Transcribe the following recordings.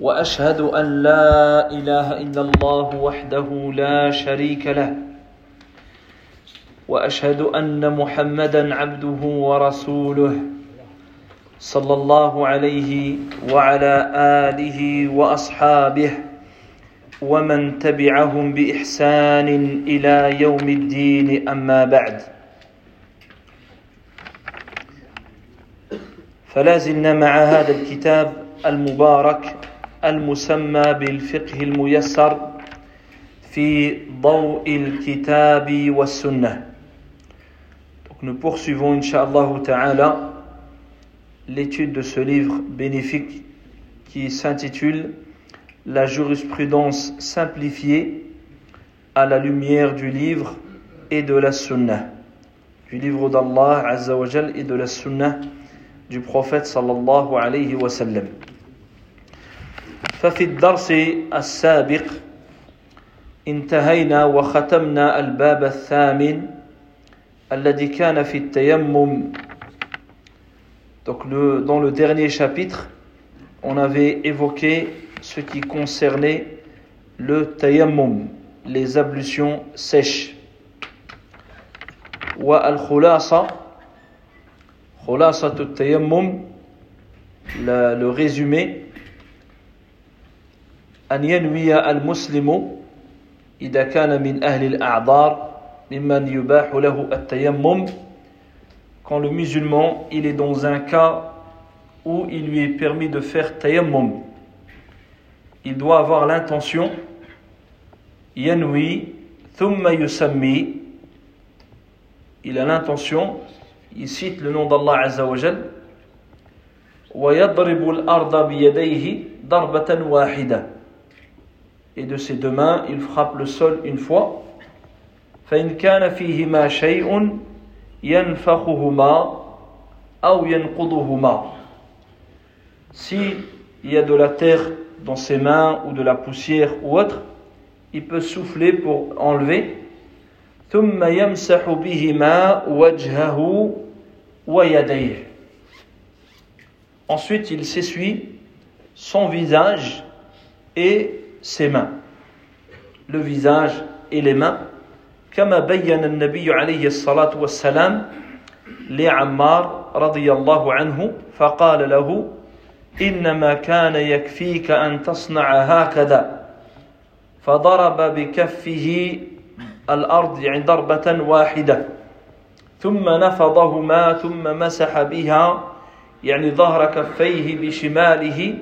وأشهد أن لا إله إلا الله وحده لا شريك له. وأشهد أن محمدا عبده ورسوله صلى الله عليه وعلى آله وأصحابه ومن تبعهم بإحسان إلى يوم الدين. أما بعد فلا زلنا مع هذا الكتاب المبارك المسمى بالفقه الميسر في ضوء الكتاب والسنة Donc nous poursuivons Inch'Allah Ta'ala l'étude de ce livre bénéfique qui s'intitule La jurisprudence simplifiée à la lumière du livre et de la Sunnah du livre d'Allah Azza wa Jal et de la Sunnah du prophète sallallahu alayhi wa sallam ففي الدرس السابق انتهينا وختمنا الباب الثامن الذي كان في التيمم Donc le, dans le dernier chapitre, on avait évoqué ce qui concernait le tayammum, les ablutions sèches. Wa al-khulasa, khulasa tayammum, le résumé, أن ينوي المسلم إذا كان من أهل الأعذار ممن يباح له التيمم quand le musulman il est dans un cas où il lui est permis de faire tayammum il doit avoir l'intention yanwi thumma yusammi il a l'intention il cite le nom d'Allah Azza wa Jal ويضرب الأرض بيديه ضربة واحدة et de ses deux mains, il frappe le sol une fois. فإن كان فيهما شيء ينفخهما أو ينقضهما Si il y a de la terre dans ses mains ou de la poussière ou autre, il peut souffler pour enlever. ثم يمسح بهما وجهه ويديه Ensuite, il s'essuie son visage et ses mains, le visage et les mains, كما بين النبي عليه الصلاة والسلام لعمار رضي الله عنه فقال له إنما كان يكفيك أن تصنع هكذا. فضرب بكفه الأرض يعني ضربة واحدة ثم نفضهما ثم مسح بها يعني ظهر كفيه بشماله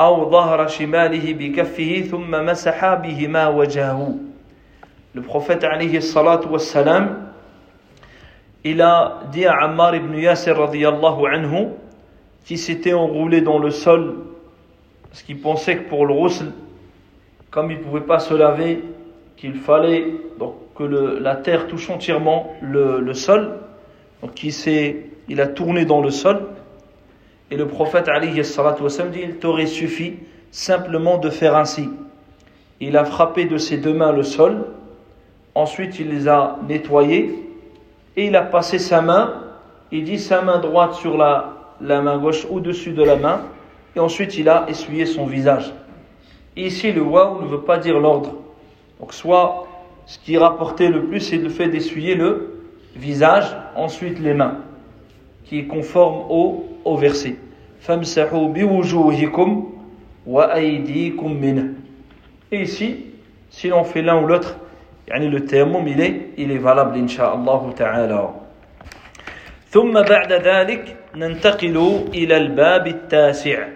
أو ظهر شماله بكفه ثم مسح بهما وجهه Le prophète alayhi salatu wassalam, il a dit à Ammar ibn Yasir radiyallahu anhu, qui s'était enroulé dans le sol, parce qu'il pensait que pour le roussel, comme il ne pouvait pas se laver, qu'il fallait donc, que le, la terre touche entièrement le, le sol, donc il, il a tourné dans le sol, et le prophète alayhi wassalam, dit il t'aurait suffi simplement de faire ainsi. Il a frappé de ses deux mains le sol, ensuite il les a nettoyés, et il a passé sa main, il dit sa main droite sur la, la main gauche au-dessus de la main, et ensuite il a essuyé son visage. Ici le waouh ne veut pas dire l'ordre. Donc soit ce qui rapporté le plus, c'est le fait d'essuyer le visage, ensuite les mains, qui est conforme au au verset. Famsahu biwujuhikum wa aydikum minh. Et ici, si l'on fait l'un ou l'autre, يعني le tayammum il est, il est valable insha'Allah ta'ala. ثم بعد ذلك ننتقل إلى الباب التاسع.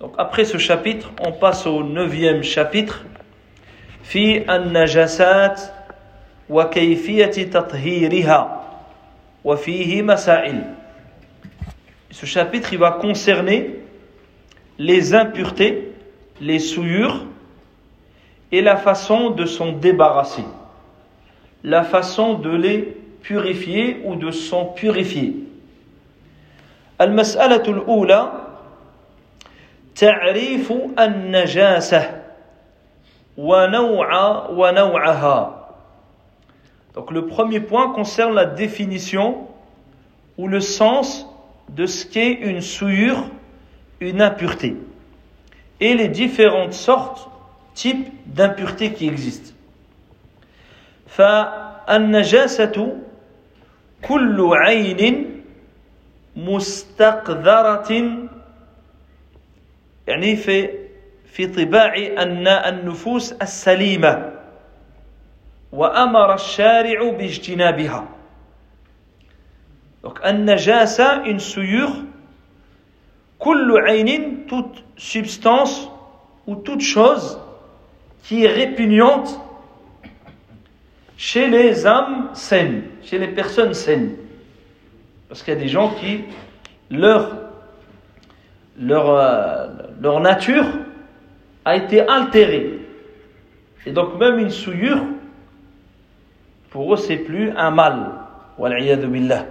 Donc après ce chapitre, on passe au neuvième chapitre. في النجاسات وكيفية تطهيرها وفيه مسائل. Ce chapitre, il va concerner les impuretés, les souillures et la façon de s'en débarrasser, la façon de les purifier ou de s'en purifier. المسألة الأولى تعريف النجاسة ونوع ونوعها Donc le premier point concerne la définition ou le sens de ce qu'est une souillure, une impureté, et les différentes sortes, types d'impuretés qui existent. فالنجاسة كل عين مستقذرة يعني في في طباع أن النفوس السليمة وأمر الشارع باجتنابها donc, un najasa, une souillure, kullu aynin, toute substance ou toute chose qui est répugnante chez les âmes saines, chez les personnes saines. Parce qu'il y a des gens qui, leur, leur, euh, leur nature a été altérée. Et donc même une souillure, pour eux, c'est plus un mal. billah.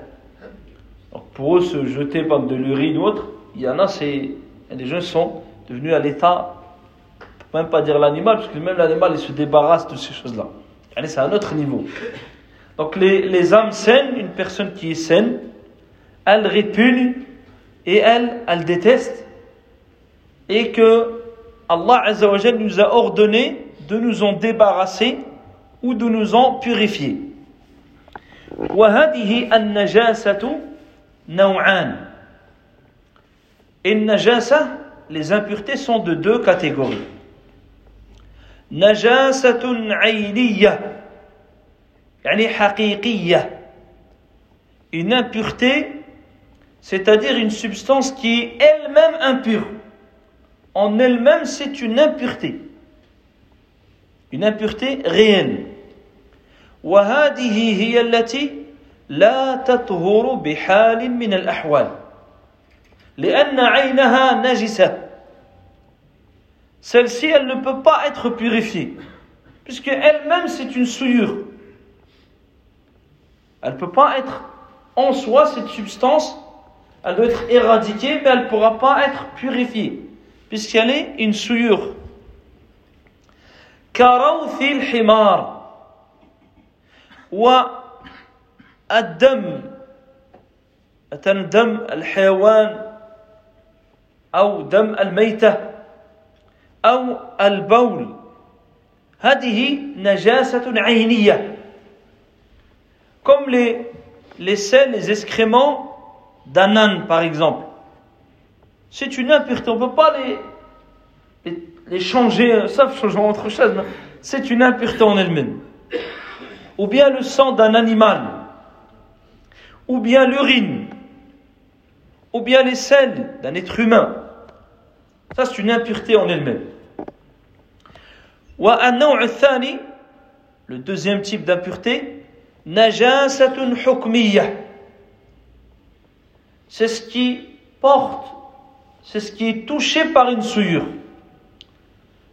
Donc pour eux se jeter par de l'urine ou autre, il y en a, c'est, des gens sont devenus à l'état, même pas dire l'animal, parce que même l'animal il se débarrasse de ces choses-là. Allez, c'est un autre niveau. Donc les, les âmes saines, une personne qui est saine, elle répugne et elle, elle déteste, et que Allah Azzawajal nous a ordonné de nous en débarrasser ou de nous en purifier. وهذه النجاسة نوعان. Et najasa, les impuretés sont de deux catégories. نجاسة عينية يعني حقيقية une impureté c'est-à-dire une substance qui est elle-même impure en elle-même c'est une impureté une impureté réelle وهذه هي التي لا تطهر بحال من الأحوال لأن عينها نجسة celle-ci, elle ne peut pas être purifiée, puisque elle-même, c'est une souillure. Elle ne peut pas être en soi, cette substance, elle doit être éradiquée, mais elle ne pourra pas être purifiée, puisqu'elle est une souillure. كروث الحمار والدم دم الحيوان أو دم الميتة أو البول هذه نجاسة عينية comme les, les selles, les excréments d'un âne par exemple. C'est une impureté, on ne peut pas les, les, les changer, sauf changer autre chose, c'est une impureté en elle-même. Ou bien le sang d'un animal, ou bien l'urine, ou bien les selles d'un être humain. Ça, c'est une impureté en elle-même. Le deuxième type d'impureté. C'est ce qui porte, c'est ce qui est touché par une souillure.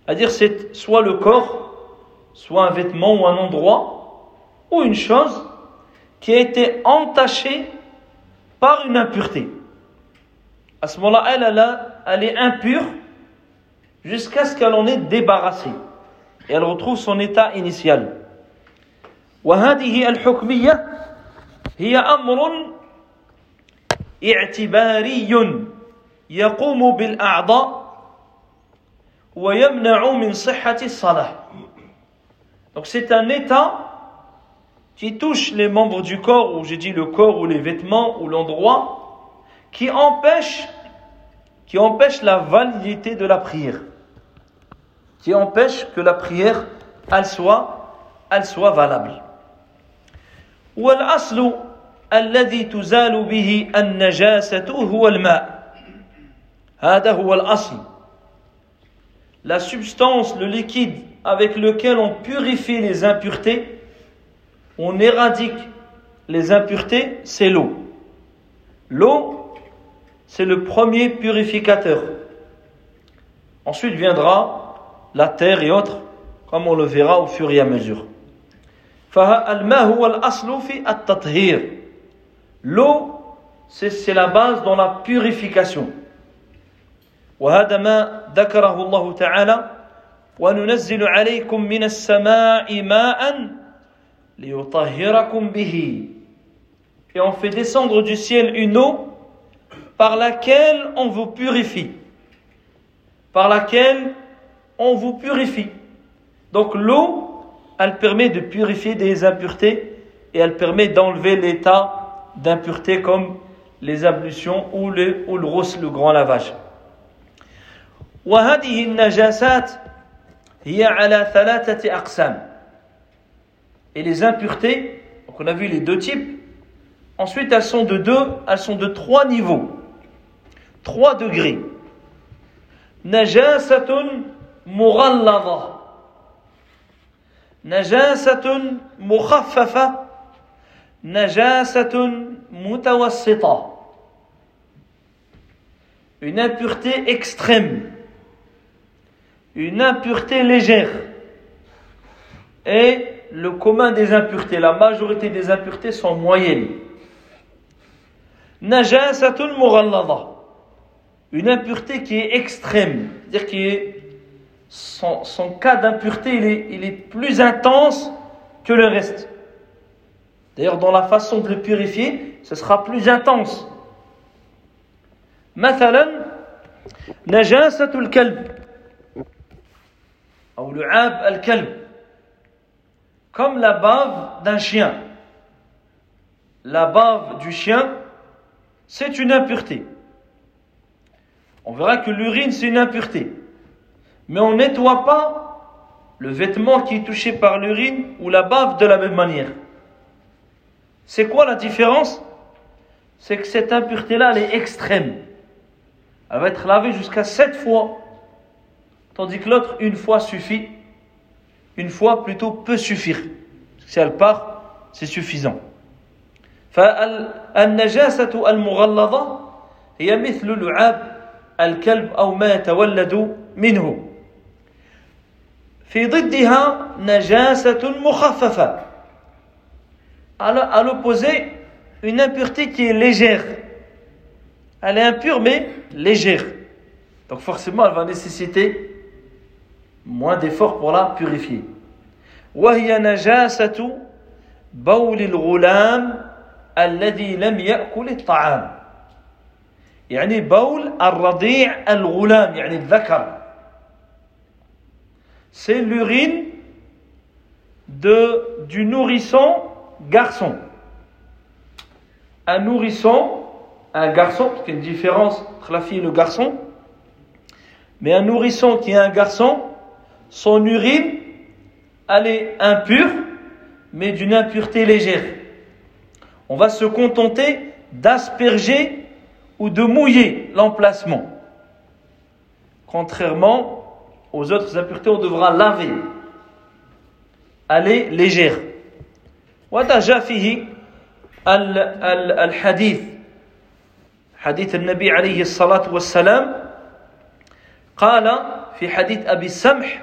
C'est-à-dire, c'est soit le corps, soit un vêtement ou un endroit, ou une chose qui a été entachée par une impureté. À ce moment-là, elle, elle, est impure jusqu'à ce qu'elle en ait débarrassé et elle retrouve son état initial. وهذه الحكمية هي أمر اعتباري يقوم بالأعضاء ويمنع من صحة الصلاة. Donc c'est un état qui touche les membres du corps, ou j'ai dit le corps ou les vêtements ou l'endroit, qui empêche, qui empêche la validité de la prière qui empêche que la prière elle soit, elle soit valable. والأصل الذي تزال به النجاسة هو الماء هذا هو الأصل La substance, le liquide avec lequel on purifie les impuretés, on éradique les impuretés, c'est l'eau. L'eau, c'est le premier purificateur. Ensuite viendra la terre et autres, comme on le verra au fur et à mesure. فالماء هو الأصل في التطهير L'eau, c'est la base dans la purification. وهذا ما ذكره الله تعالى وننزل عليكم من السماء ماء ليطهركم به Et on fait descendre du ciel une eau par laquelle on vous purifie. Par laquelle on vous purifie. Donc l'eau, elle permet de purifier des impuretés et elle permet d'enlever l'état d'impureté comme les ablutions ou le, ou le rousse, le grand lavage. وهذه النجاسات هي على ثلاثة أقسام. et les impuretés, donc on a vu les deux types, ensuite elles sont de deux, elles sont de trois niveaux, trois degrés. Najasatun murallada. Najasatun mukhaffafa. Najasatun mutawassita. Une impureté extrême. Une impureté légère. Et le commun des impuretés, la majorité des impuretés sont moyennes. Najasatun mughallada. Une impureté qui est extrême, c'est-à-dire qui est son, son cas d'impureté, il est, il est plus intense que le reste. D'ailleurs, dans la façon de le purifier, ce sera plus intense. مثلا نجاسة الكلب أو لعاب الكلب comme la bave d'un chien. La bave du chien, c'est une impureté. On verra que l'urine, c'est une impureté mais on ne nettoie pas le vêtement qui est touché par l'urine ou la bave de la même manière. C'est quoi la différence? C'est que cette impureté-là, elle est extrême. Elle va être lavée jusqu'à sept fois, tandis que l'autre, une fois suffit Une fois plutôt peut suffire. Si elle part, c'est suffisant. فالنجاسة المغلظة هي مثل لعاب الكلب أو ما يتولد منه في ضدها نجاسة مخففة à l'opposé une impureté qui est légère elle est impure mais légère donc forcément elle va nécessiter moins d'efforts pour la purifier وهي نجاسة بول الغلام الذي لم يأكل الطعام يعني بول الرضيع الغلام يعني الذكر c'est l'urine de, du nourrisson garçon. Un nourrisson, un garçon, parce qu'il y a une différence entre la fille et le garçon, mais un nourrisson qui est un garçon, son urine, elle est impure, mais d'une impureté légère. On va se contenter d'asperger ou de mouiller l'emplacement. Contrairement aux autres impuretés, on devra laver. Elle est légère. وهذا جاء فيه الحديث حديث النبي عليه الصلاة والسلام قال في حديث أبي السمح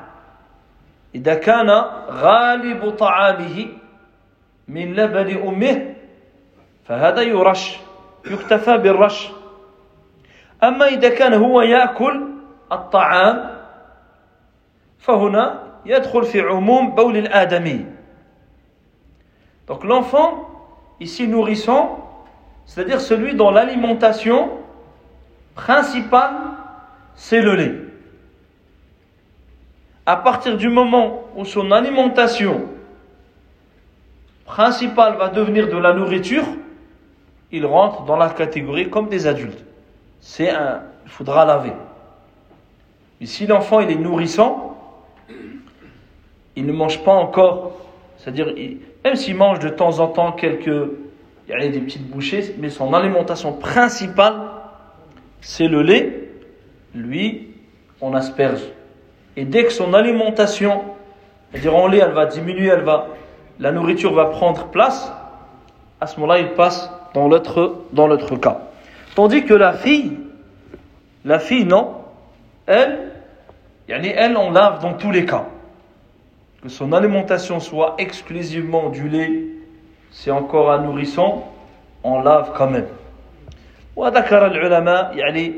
إذا كان غالب طعامه من لبن أمه فهذا يرش يكتفى بالرش أما إذا كان هو يأكل الطعام فهنا يدخل في عموم بول الآدمي Donc l'enfant, ici nourrisson, c'est-à-dire celui dont l'alimentation principale, c'est le lait. À partir du moment où son alimentation principale va devenir de la nourriture, il rentre dans la catégorie comme des adultes. C'est un, il faudra laver. Et si l'enfant est nourrissant, il ne mange pas encore, c'est-à-dire, même s'il mange de temps en temps quelques, il y a des petites bouchées, mais son alimentation principale, c'est le lait, lui, on asperge. Et dès que son alimentation, c'est-à-dire en lait, elle va diminuer, elle va, la nourriture va prendre place, à ce moment-là, il passe dans l'autre, dans l'autre cas. Tandis que la fille, la fille, non, elle, elle, on lave dans tous les cas. Que son alimentation soit exclusivement du lait, c'est encore un nourrisson, on lave quand même. وذكر العلماء يعني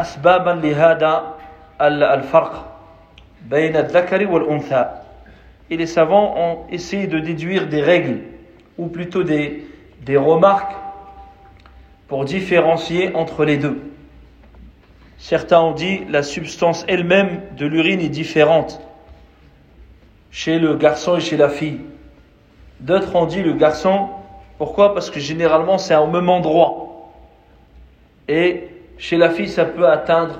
أسبابا لهذا al-farq bayna al-dhakari wal-untha. Et les savants ont essayé de déduire des règles, ou plutôt des, remarques, pour différencier entre les deux. Certains ont dit la substance elle-même de l'urine est différente chez le garçon et chez la fille. D'autres ont dit le garçon, pourquoi? Parce que généralement c'est au même endroit. Et chez la fille, ça peut atteindre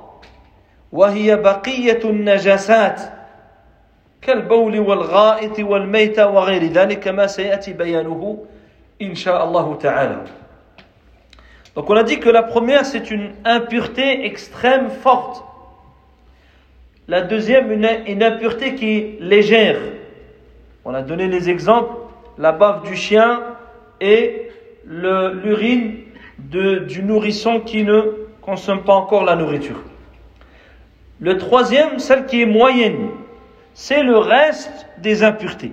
وهي بقية النجاسات كالبول والغائط والميتة وغير ذلك كما سيأتي بيانه إن شاء الله تعالى Donc on a dit que la première c'est une impureté extrême forte La deuxième, une, impureté qui est légère. On a donné les exemples, la bave du chien et l'urine du nourrisson qui ne consomme pas encore la nourriture. Le troisième, celle qui est moyenne, c'est le reste des impuretés.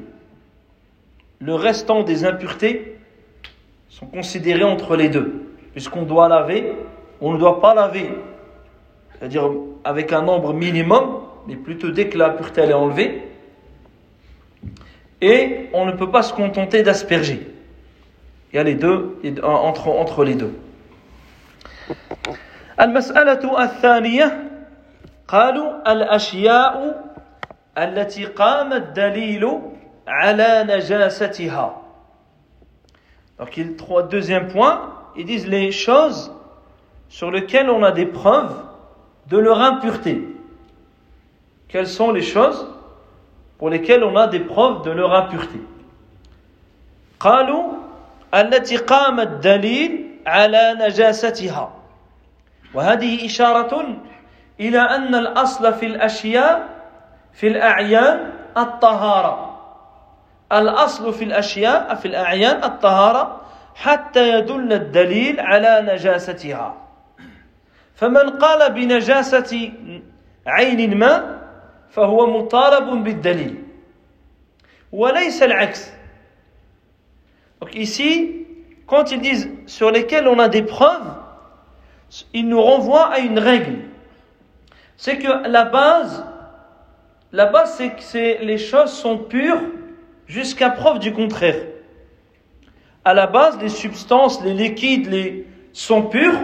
Le restant des impuretés sont considérés entre les deux, puisqu'on doit laver, on ne doit pas laver, c'est-à-dire avec un nombre minimum, mais plutôt dès que la pureté est enlevée. Et on ne peut pas se contenter d'asperger. Il y a les deux, entre, entre les deux. المسألة الثانية قالوا الأشياء التي قام الدليل على نجاستها Donc, il, trois, deuxième point, ils disent les choses sur lesquelles on a des preuves de leur impureté quelles sont les choses pour lesquelles on a des preuves de leur impureté. قالوا التي قام الدليل على نجاستها وهذه إشارة إلى أن الأصل في الأشياء في الأعيان الطهارة. الأصل في الأشياء في الأعيان الطهارة حتى يدل الدليل على نجاستها. فمن قال بنجاسة عين ما فهو مطالب بالدليل. وليس العكس. Donc ici quand ils disent sur lesquels on a des preuves ils nous renvoient à une règle. C'est que la base la base c'est que les choses sont pures jusqu'à preuve du contraire à la base les substances les liquides les sont purs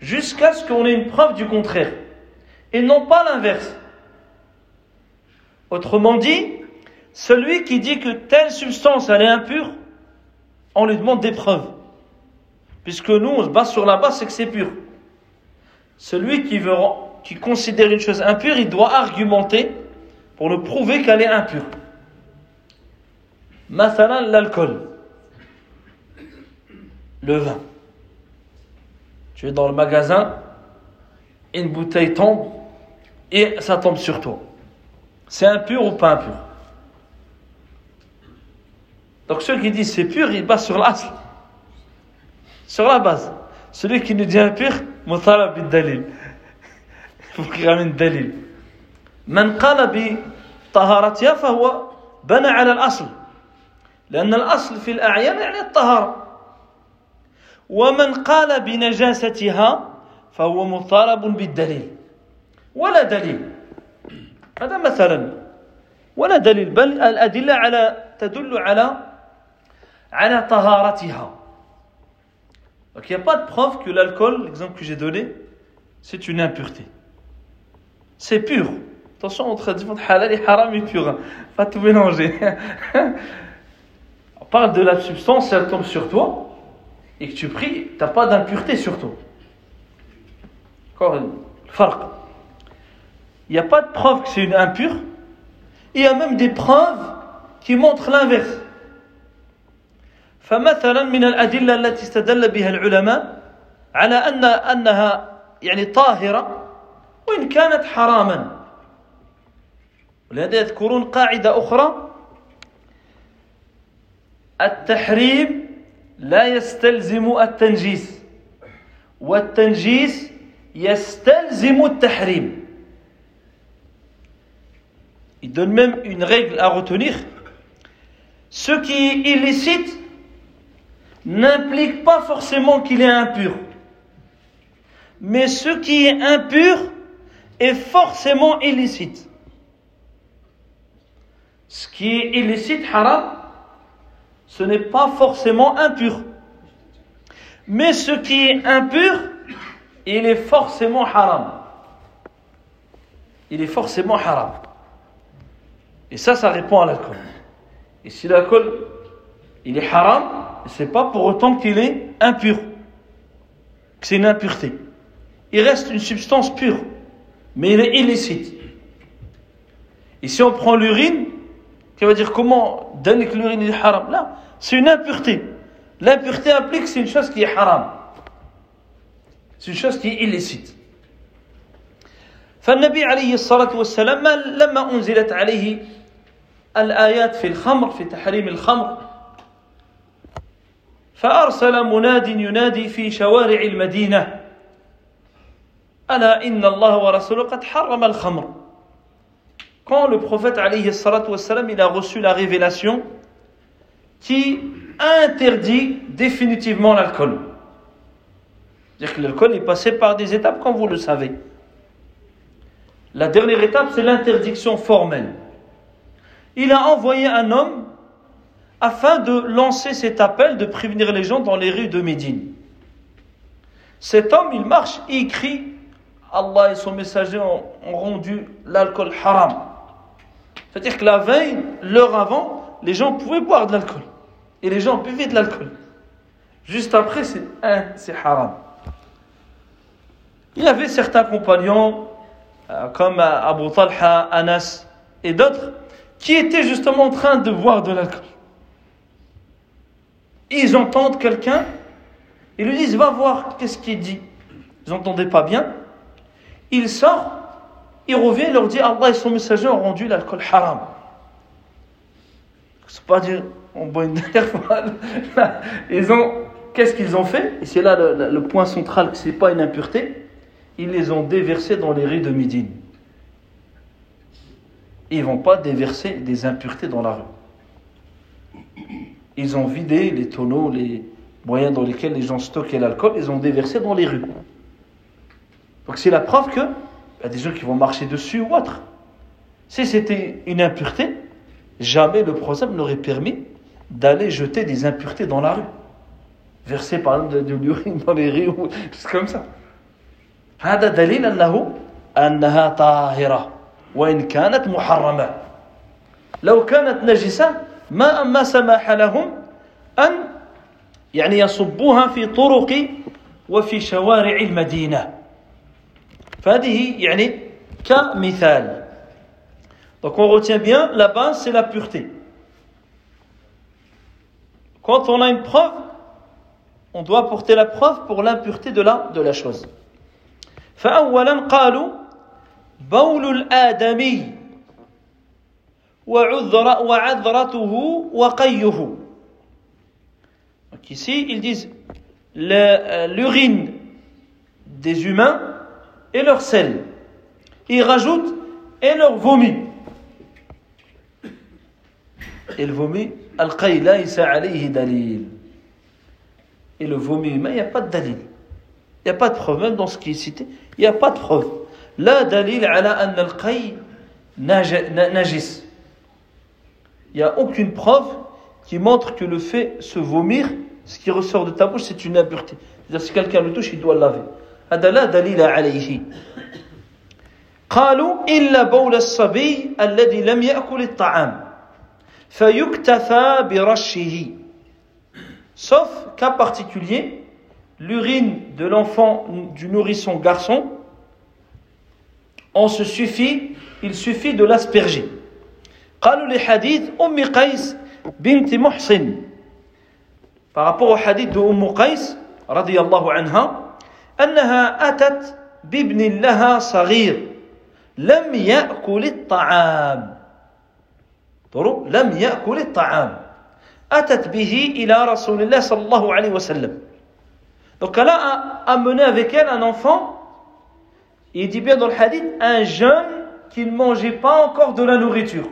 jusqu'à ce qu'on ait une preuve du contraire et non pas l'inverse Autrement dit, celui qui dit que telle substance elle est impure, on lui demande des preuves. Puisque nous, on se base sur la base, c'est que c'est pur. Celui qui, veut, qui considère une chose impure, il doit argumenter pour le prouver qu'elle est impure. Mathalan, l'alcool. Le vin. Tu es dans le magasin, une bouteille tombe et ça tombe sur toi. C'est impur ou pas impur? Donc ceux qui disent c'est pur, ils basent sur l'asl. Sur la base. Celui qui nous dit impur, mutalab bid dalil. Faut qu'il ramène dalil. من قال بطهارتها فهو بنى على الأصل لأن الأصل في الأعيان يعني الطهارة ومن قال بنجاستها فهو مطالب بالدليل ولا دليل هذا مثلا ولا دليل بل الأدلة على تدل على على طهارتها Donc il n'y a pas de preuve que l'alcool, l'exemple que j'ai donné, c'est une impureté. C'est pur. Attention, on traduit halal et haram et pur. Hein. Pas tout mélanger. on parle de la substance, elle tombe sur toi, et que tu pries, tu n'as pas d'impureté sur toi. Encore une Il n'y a pas de preuve que c'est une impure. Il y a même des preuves qui montrent l'inverse. فمثلا من الأدلة التي استدل بها العلماء على أن أنها يعني طاهرة وإن كانت حراما ولهذا يذكرون قاعدة أخرى التحريم لا يستلزم التنجيس والتنجيس يستلزم التحريم Il donne même une règle à retenir. Ce qui est illicite n'implique pas forcément qu'il est impur. Mais ce qui est impur est forcément illicite. Ce qui est illicite, haram, ce n'est pas forcément impur. Mais ce qui est impur, il est forcément haram. Il est forcément haram. Et ça, ça répond à l'alcool. Et si l'alcool, il est haram, c'est pas pour autant qu'il est impur, que c'est une impureté. Il reste une substance pure, mais il est illicite. Et si on prend l'urine, qui va dire comment donner que l'urine est haram Là, c'est une impureté. L'impureté implique que c'est une chose qui est haram. C'est une chose qui est illicite. فالنبي عليه الصلاة والسلام لما أنزلت عليه الآيات في الخمر في تحريم الخمر فأرسل مناد ينادي في شوارع المدينة Ala inna Allah wa al-khamr. Quand le prophète a reçu la révélation qui interdit définitivement l'alcool. C'est-à-dire que l'alcool est passé par des étapes, comme vous le savez. La dernière étape, c'est l'interdiction formelle. Il a envoyé un homme afin de lancer cet appel, de prévenir les gens dans les rues de Médine. Cet homme, il marche, il crie Allah et son messager ont, rendu l'alcool haram. C'est-à-dire que la veille, l'heure avant, les gens pouvaient boire de l'alcool. Et les gens buvaient de l'alcool. Juste après, c'est haram. Il y avait certains compagnons, euh, comme Abu Talha, Anas et d'autres, qui étaient justement en train de boire de l'alcool ils entendent quelqu'un, ils lui disent Va voir qu'est-ce qu'il dit. Ils n'entendaient pas bien? Il sort, il revient, il leur dit Allah et son messager ont rendu l'alcool haram. C'est pas dire on boit une dernière fois. Qu'est-ce qu'ils ont fait? Et c'est là le, point central que ce n'est pas une impureté. Ils les ont déversés dans les rues de Médine. Ils ne vont pas déverser des impuretés dans la rue ils ont vidé les tonneaux, les moyens dans lesquels les gens stockaient l'alcool, ils ont déversé dans les rues. Donc c'est la preuve que y a des gens qui vont marcher dessus ou autre. Si c'était une impureté, jamais le prophète n'aurait permis d'aller jeter des impuretés dans la rue. Verser par exemple de, l'urine dans les rues, ou juste comme ça. هذا دليل أنه أنها طاهرة وإن كانت محرمة لو كانت نجسة ما ما سمح لهم أن يعني يصبوها في طرق وفي شوارع المدينة فهذه يعني كمثال Donc on retient bien, la base c'est la pureté. Quand on a une preuve, on doit porter la preuve pour l'impureté de la, de la chose. فأولا قالوا بول الآدمي donc ici, ils disent euh, l'urine des humains et leur sel. Ils rajoutent et leur vomi. Et le vomi, al-qayla alayhi dalil. Et le vomi humain, il n'y a pas de dalil. Il n'y a pas de preuve, même dans ce qui est cité, il n'y a pas de preuve. La dalil ala an al-qay najis. il n'y a aucune preuve qui montre que le fait se vomir, ce qui ressort de ta bouche, c'est une impureté. C'est-à-dire si quelqu'un le touche, il doit le laver. هذا لا دليل عليه قالوا إلا بول الصبي الذي لم يأكل الطعام فيكتفى برشه sauf cas particulier l'urine de l'enfant du nourrisson garçon on se suffit il suffit de l'asperger قالوا لحديث أم قيس بنت محصن par rapport au hadith de Umm Qais رضي الله عنها أنها أتت بابن لها صغير لم يأكل الطعام لم يأكل الطعام أتت به إلى رسول الله صلى الله عليه وسلم Donc elle a amené avec elle un enfant, il dit bien dans le hadith, un jeune qui ne mangeait pas encore de la nourriture.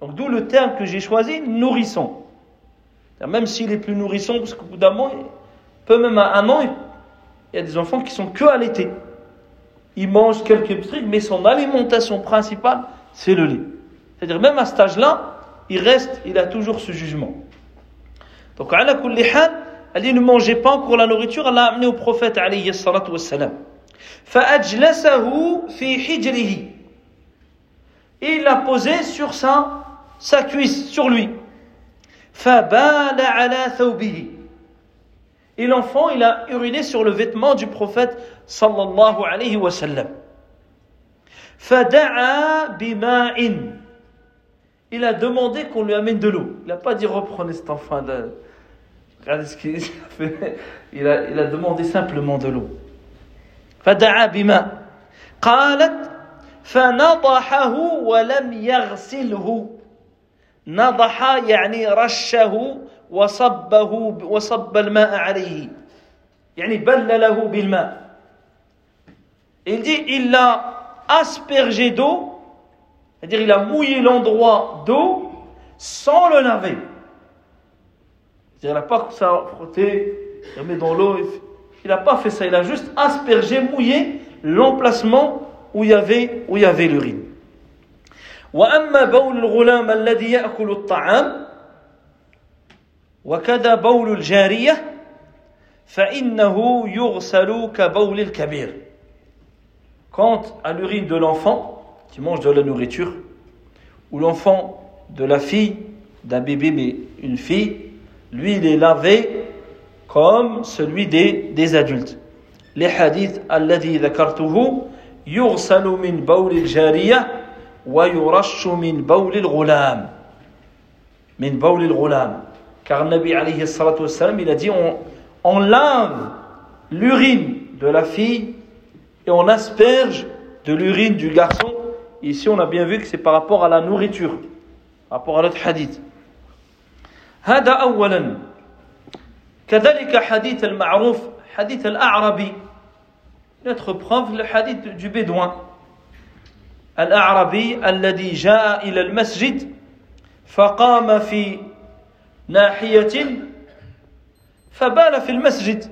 Donc d'où le terme que j'ai choisi, nourrisson. Même s'il est plus nourrisson, parce qu'au bout d'un moment, peut même à un an, il y a des enfants qui sont que allaités. Ils mangent quelques trucs, mais son alimentation principale, c'est le lait. C'est-à-dire, même à cet âge-là, il reste, il a toujours ce jugement. Donc, à la elle dit ne mangez pas encore la nourriture, elle l'a amené au prophète, alayhi salatu wassalam. فأجلسه في حجره. Et il l'a posé sur sa, sa cuisse, sur lui. فبال على ثوبه. Et l'enfant, il a uriné sur le vêtement du prophète sallallahu alayhi wa sallam. Fada'a bima'in. Il a demandé qu'on lui amène de l'eau. Il n'a pas dit reprenez cet enfant. De... Regardez ce qu'il a fait. Il a, il a demandé simplement de l'eau. فدعا بماء قالت فنضحه ولم يغسله نضح يعني رشه وصبه وصب الماء عليه يعني بلله بالماء il dit il l'a aspergé d'eau c'est-à-dire il a mouillé l'endroit d'eau sans le laver c'est-à-dire il n'a pas ça frotté il mis dans l'eau il n'a pas fait ça il a juste aspergé mouillé l'emplacement où il y avait où il y avait l'urine وأما بول الغلام الذي يأكل الطعام وكذا بول الجارية فإنه يغسل كبول الكبير Quant à l'urine de l'enfant qui mange de la nourriture, ou l'enfant de la fille d'un bébé mais une fille, lui il est lavé comme celui des, des adultes. Les hadiths الذي ذكرته يغسل من بول الجارية ويرش من بول الغلام من بول الغلام Car Nabi alayhi salatu wassalam, il a dit on, on lave l'urine de la fille et on asperge de l'urine du garçon. Ici, on a bien vu que c'est par rapport à la nourriture, par rapport à notre hadith. هذا أولا كذلك حديث المعروف حديث الأعربي notre preuve le hadith du bédouin الأعربي الذي جاء إلى المسجد فقام في ناحية فبال في المسجد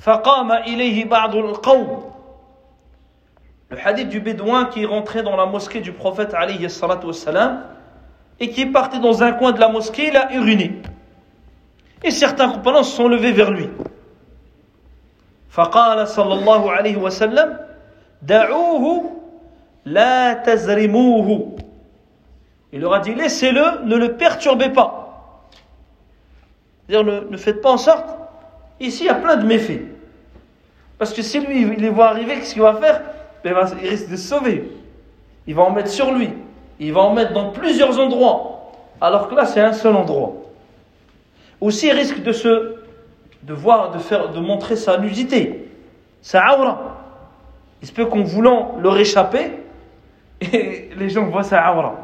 فقام إليه بعض القوم Le hadith du bédouin qui est rentré dans la mosquée du prophète alayhi salatu wassalam et qui est parti dans un coin de la mosquée, il a uriné. Et certains compagnons se sont levés vers lui. فقال صلى الله عليه وسلم دعوه لا تزرموه Il leur a dit laissez-le, ne le perturbez pas. C'est-à-dire, ne, faites pas en sorte. Ici, il y a plein de méfaits. Parce que si lui, il les voit arriver, qu'est-ce qu'il va faire? Ben, Il risque de se sauver. Il va en mettre sur lui. Il va en mettre dans plusieurs endroits. Alors que là, c'est un seul endroit. Aussi, il risque de se, de voir, de faire, de montrer sa nudité, sa aura. Il se peut qu'en voulant leur échapper, les gens voient sa aura.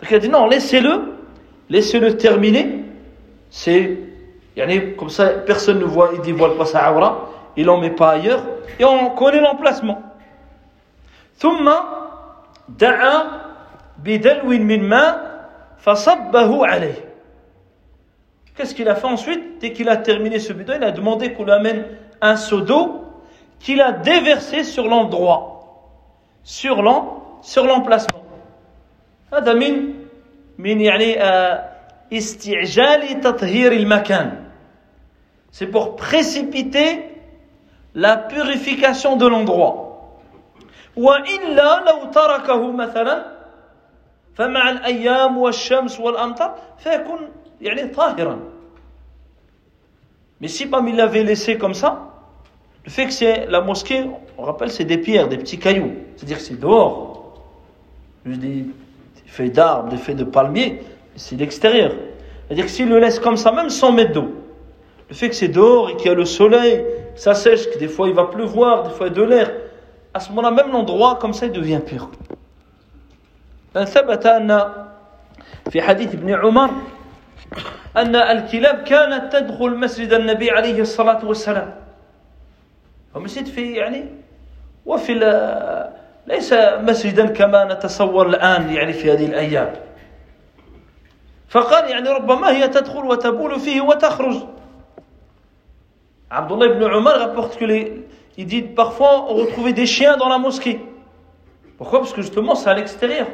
Donc il a dit non, laissez-le, laissez-le terminer. C'est comme ça, personne ne voit, il dévoile pas sa aura, il n'en met pas ailleurs, et on connaît l'emplacement. ثم دعا بدلو من ماء فصبه عليه Qu'est-ce qu'il a fait ensuite Dès qu'il a terminé ce bidon, il a demandé qu'on lui amène un seau d'eau qu'il a déversé sur l'endroit, sur l'emplacement. هذا من من يعني آه، استعجال تطهير المكان c'est pour précipiter la purification de l'endroit وإلا لو تركه مثلا فمع الأيام والشمس والأمطار فيكون يعني طاهرا mais si parmi il l'avait laissé comme ça le fait que c'est la mosquée on rappelle c'est des pierres des petits cailloux c'est-à-dire que c'est dehors juste des feuilles d'arbres des feuilles de palmier c'est l'extérieur c'est-à-dire que s'il le laisse comme ça même sans mettre d'eau le fait que c'est dehors et qu'il y a le soleil ça sèche que des fois il va pleuvoir des fois il y a de l'air à ce moment-là, même l'endroit, comme ça, il devient pur. ثبت أن في حديث ابن عمر أن الكلاب كانت تدخل مسجد النبي عليه الصلاة والسلام ومسجد في يعني وفي ليس مسجدا كما نتصور الآن يعني في هذه الأيام فقال يعني ربما هي تدخل وتبول فيه وتخرج Abdullah ibn Omar rapporte que les, il dit parfois on retrouvait des chiens dans la mosquée. Pourquoi? Parce que justement c'est à l'extérieur.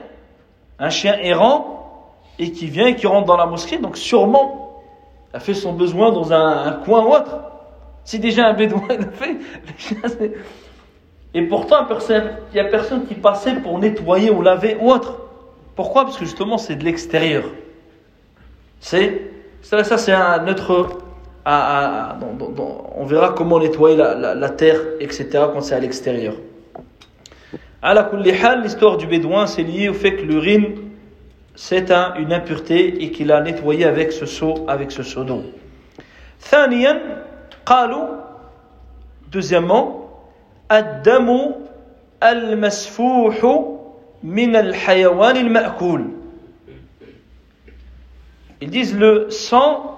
Un chien errant et qui vient et qui rentre dans la mosquée, donc sûrement a fait son besoin dans un, coin ou autre. Si déjà un bédouin l'a fait, et pourtant il n'y a personne qui passait pour nettoyer ou laver ou autre. Pourquoi? Parce que justement c'est de l'extérieur. C'est ça, ça c'est notre un autre on verra comment nettoyer la, terre, etc., quand c'est à l'extérieur. À la l'histoire du bédouin, c'est lié au fait que l'urine, c'est une impureté et qu'il a nettoyé avec ce seau, avec ce seau d'eau. deuxièmement, الدم المسفوح من الحيوان المأكول. Ils disent le sang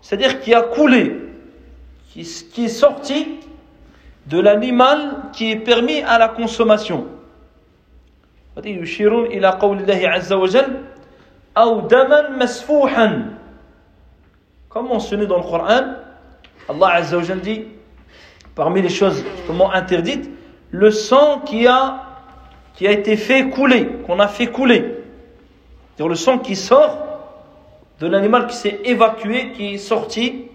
c'est-à-dire qui a coulé, qui, qui, est sorti de l'animal qui est permis à la consommation. يشيرون إلى قول الله عز وجل أو دما مسفوحا comme mentionné dans le Coran Allah Azza wa dit parmi les choses justement interdites le sang qui a qui a été fait couler qu'on a fait couler c'est-à-dire le sang qui sort de l'animal qui s'est évacué, qui est sorti,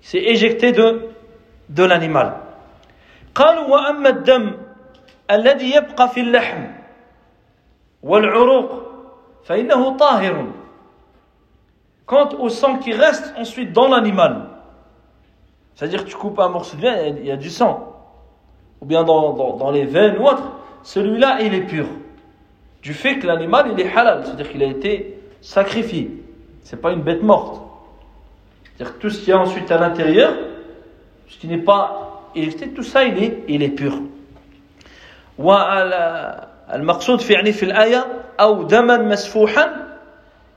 qui s'est éjecté de, de l'animal. قالوا وأما الدم الذي يبقى في اللحم والعروق فإنه طاهر Quant au sang qui reste ensuite dans l'animal, c'est-à-dire que tu coupes un morceau de viande, il y a du sang, ou bien dans, dans, dans les veines ou autre, celui-là il est pur. Du fait que l'animal il est halal, c'est-à-dire qu'il a été sacrifié. C'est pas une bête morte. C'est-à-dire que tout ce qu'il y a ensuite à l'intérieur, ce qui n'est pas électé, tout ça il est, il est pur. والمقصود في يعني في الآية أو دما مسفوحا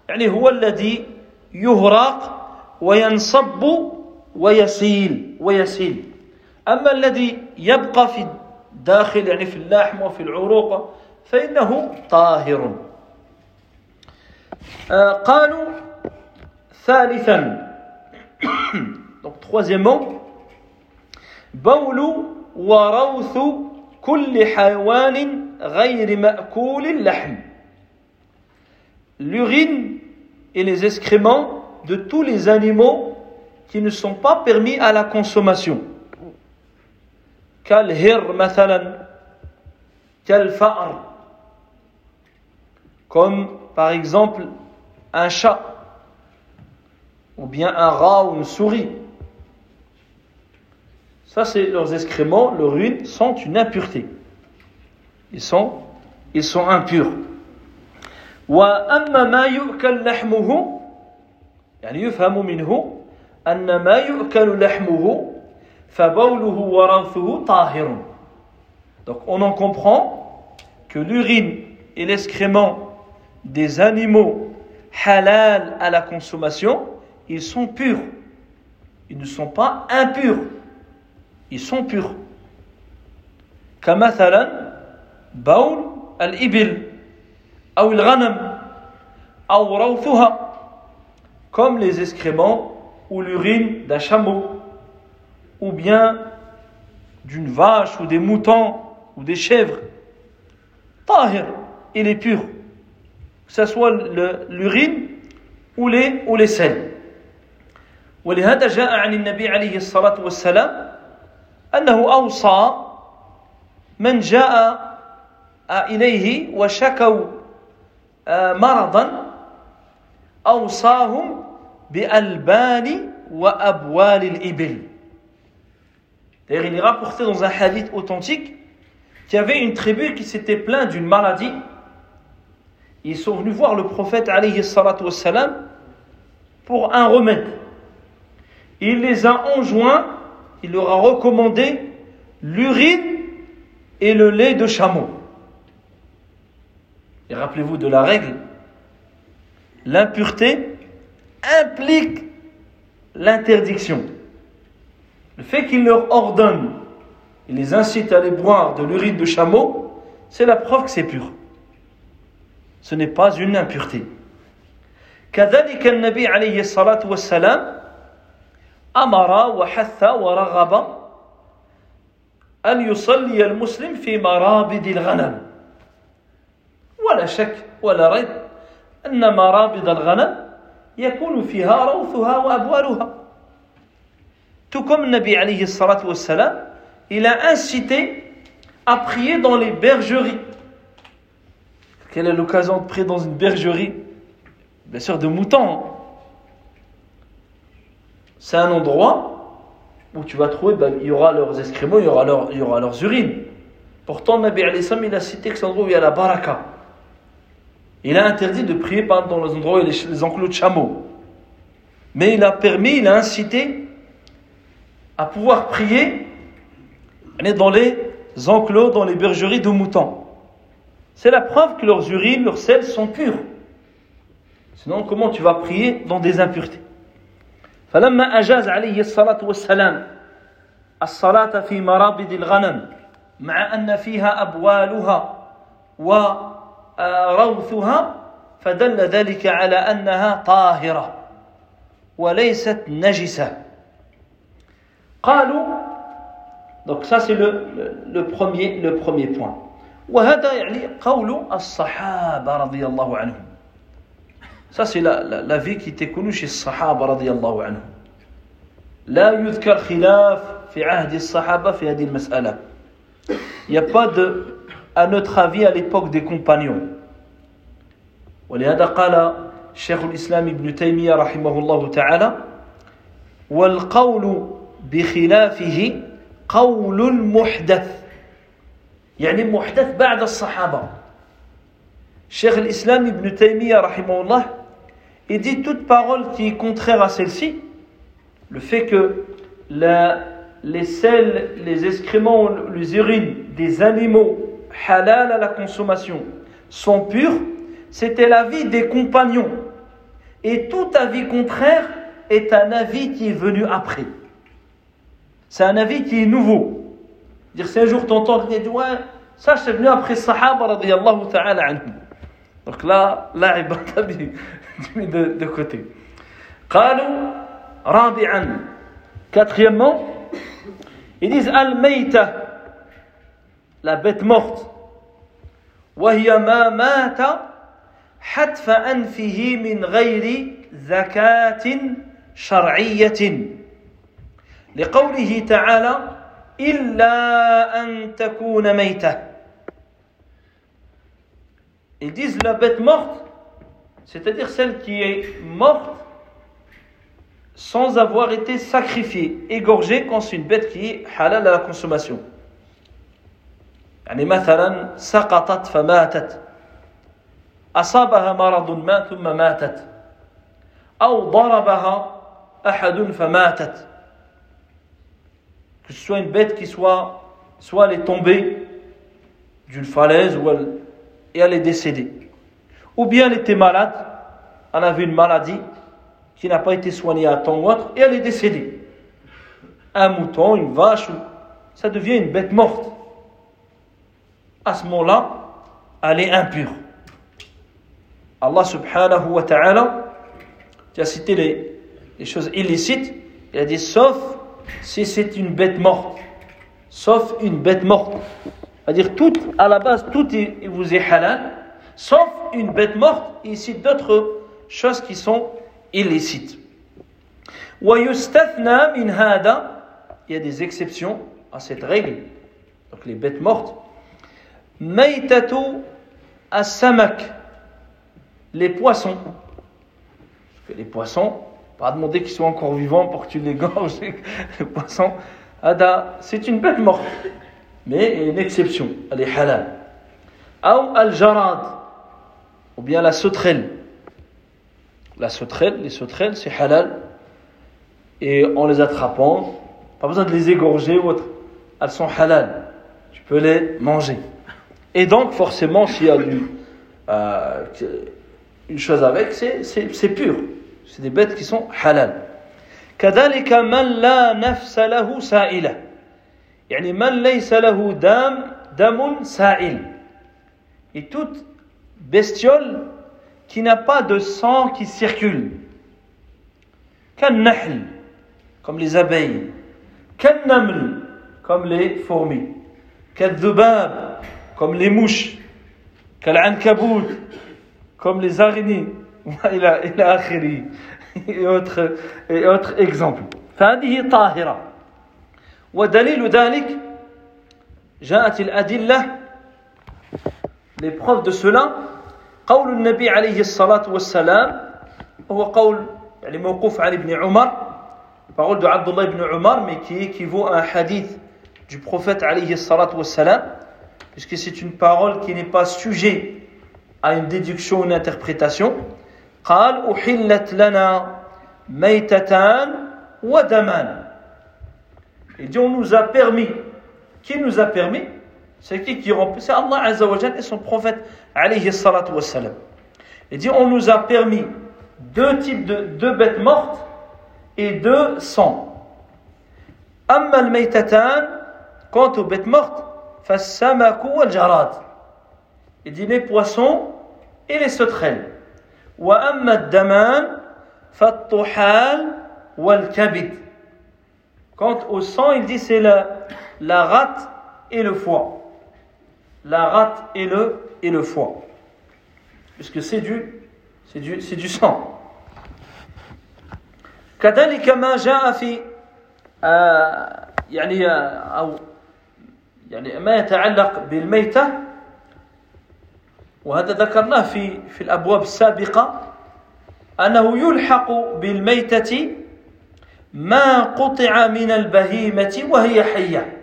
يعني هو الذي يهراق وينصب ويسيل ويسيل أما الذي يبقى في الداخل يعني في اللحم وفي العروق فإنه طاهر قالوا ثالثا donc troisièmement بول وروث كل حيوان غير مأكول اللحم l'urine et les excréments de tous les animaux qui ne sont pas permis à la consommation كالهر مثلا كالفأر comme par exemple un chat ou bien un rat ou une souris. Ça, c'est leurs excréments, leurs urine sont une impureté. Ils sont, ils sont impurs. وأما ما يؤكل لحمه يعني يفهم منه أن ما يؤكل لحمه فبوله ورثه طاهر Donc on en comprend que l'urine et l'excrément des animaux halal à la consommation ils sont purs. Ils ne sont pas impurs. Ils sont purs. كمثلا بول الإبل أو الغنم أو روثها comme les excréments ou l'urine d'un chameau ou bien d'une vache ou des moutons ou des chèvres طاهر il est pur que ce soit le- l'urine ou les, ou les selles. ولهذا جاء عن النبي عليه الصلاة والسلام أنه أوصى من جاء إليه وشكوا آه، مرضا أوصاهم بألبان وأبوال الإبل D'ailleurs, il est rapporté dans un hadith authentique qu'il y avait une tribu qui s'était plainte d'une maladie. Ils sont venus voir le prophète alayhi salatu wassalam pour un remède. Il les a enjoints, il leur a recommandé l'urine et le lait de chameau. Et rappelez-vous de la règle, l'impureté implique l'interdiction. Le fait qu'il leur ordonne, il les incite à aller boire de l'urine de chameau, c'est la preuve que c'est pur. Ce n'est pas une impureté. كذلك النبي عليه الصلاة والسلام أمر وحث ورغب أن يصلي المسلم في مرابد الغنم ولا شك ولا ريب أن مرابد الغنم يكون فيها روثها وأبوالها تكم النبي عليه الصلاة والسلام إلى أن سيتي prier dans les bergeries. Quelle est l'occasion de prier dans une bergerie Bien sûr, de moutons. Hein. C'est un endroit où tu vas trouver, ben, il y aura leurs excréments, il y aura, il y aura leurs urines. Pourtant, Nabi alayhi salam, il a cité que c'est endroit où il y a la baraka. Il a interdit de prier par exemple, dans les endroits où il y a les, enclos de chameaux. Mais il a permis, il a incité à pouvoir prier dans les enclos, dans les bergeries de moutons. C'est la preuve que leurs urines, leurs sels sont purs. Sinon, comment tu vas prier dans des impuretés? فلما أجاز عليه الصلاة والسلام الصلاة في مرابض الغنم مع أن فيها أبوالها وروثها فدل ذلك على أنها طاهرة وليست نجسة. قالوا donc ça c'est le, le, le premier le premier point. وهذا يعني قول الصحابة رضي الله عنهم. Ça c'est la, la, la vie qui était connue chez الصحابة رضي الله عنهم لا يذكر خلاف في عهد الصحابة في هذه المسألة il n'y a pas de à notre avis à l'époque des compagnons. ولهذا قال شيخ الإسلام ابن تيمية رحمه الله تعالى والقول بخلافه قول محدث يعني محدث بعد الصحابة. شيخ الإسلام ابن تيمية رحمه الله il dit toute parole qui est contraire à celle-ci le fait que les sels, les excréments, les urines des animaux halal à la consommation sont purs, c'était l'avis des compagnons. Et tout avis contraire est un avis qui est venu après. C'est un avis qui est nouveau. Dire si un jour t'entends dire ouais, ça c'est venu après Sahaba radiyallahu ta'ala anhum. Donc là, là, de, de côté. قالوا رابعا quatrièmement ils disent al-mayta la bête morte وهي ما مات حتف أنفه من غير زكاة شرعية لقوله تعالى إلا أن تكون ميتة Ils disent la bête morte, c'est-à-dire celle qui est morte sans avoir été sacrifiée, égorgée quand c'est une bête qui est halal à la consommation. يعني مثلا سقطت فماتت أصابها مرض ما ثم ماتت أو ضربها أحد فماتت que ce soit une bête qui soit soit elle est tombée d'une falaise ou elle, et elle est décédée ou bien elle était malade elle avait une maladie qui n'a pas été soignée à temps ou autre et elle est décédée un mouton, une vache ça devient une bête morte à ce moment-là elle est impure Allah subhanahu wa ta'ala tu as cité les, choses illicites il a dit sauf si c'est une bête morte. Sauf une bête morte. C'est-à-dire, tout, à la base, tout vous est halal, sauf une bête morte, et ici d'autres choses qui sont illicites. Il y a des exceptions à cette règle, donc les bêtes mortes. asamak, les poissons. Parce que les poissons, pas demander qu'ils soient encore vivants pour que tu les gorges. Les poissons, c'est une bête morte, mais une exception, elle est halal. Ou al-jarad, ou bien la sauterelle la sauterelle les sauterelles c'est halal et en les attrapant, pas besoin de les égorger ou autre, elles sont halal. Tu peux les manger. Et donc, forcément, s'il y a du, euh, une chose avec, c'est pur. C'est des bêtes qui sont halal. كذلك من لا نفس له سائلة يعني من ليس له دم دم سائل et toute bestiole qui n'a pas de sang qui circule كالنحل comme les abeilles, Kannaml, comme les fourmis, Kadhubab, comme les mouches, Kal'ankabout, comme les araignées, et autres, et autres exemples. فهذه طاهرة ودليل ذلك جاءت الأدلة les preuves de cela قول النبي عليه الصلاة والسلام هو قول يعني موقوف عن ابن عمر parole de Abdullah ibn Umar, mais qui équivaut à un hadith du prophète alayhi salatu wassalam, puisque c'est une parole qui n'est pas sujet à une déduction ou une interprétation. قال أحلت لنا ميتتان ودمان. Il dit on nous a permis. Qui nous a permis c'est qui qui remplit C'est Allah Azza wa et son prophète alayhi salatu wassalam. Il dit on nous a permis deux types de deux bêtes mortes et de sang. Amma al-maytatan, quant aux bêtes mortes, fassamaku al-jarad. Il dit les poissons et les sauterelles. Wa amma ad-daman, fattuhal wal-kabid. Quant au sang, il dit c'est la rate et le foie. La rate et le, et le foie. Puisque c'est du, c'est du, c'est du sang. كذلك ما جاء في يعني أو يعني ما يتعلق بالميتة وهذا ذكرناه في في الأبواب السابقة أنه يلحق بالميتة ما قطع من البهيمة وهي حية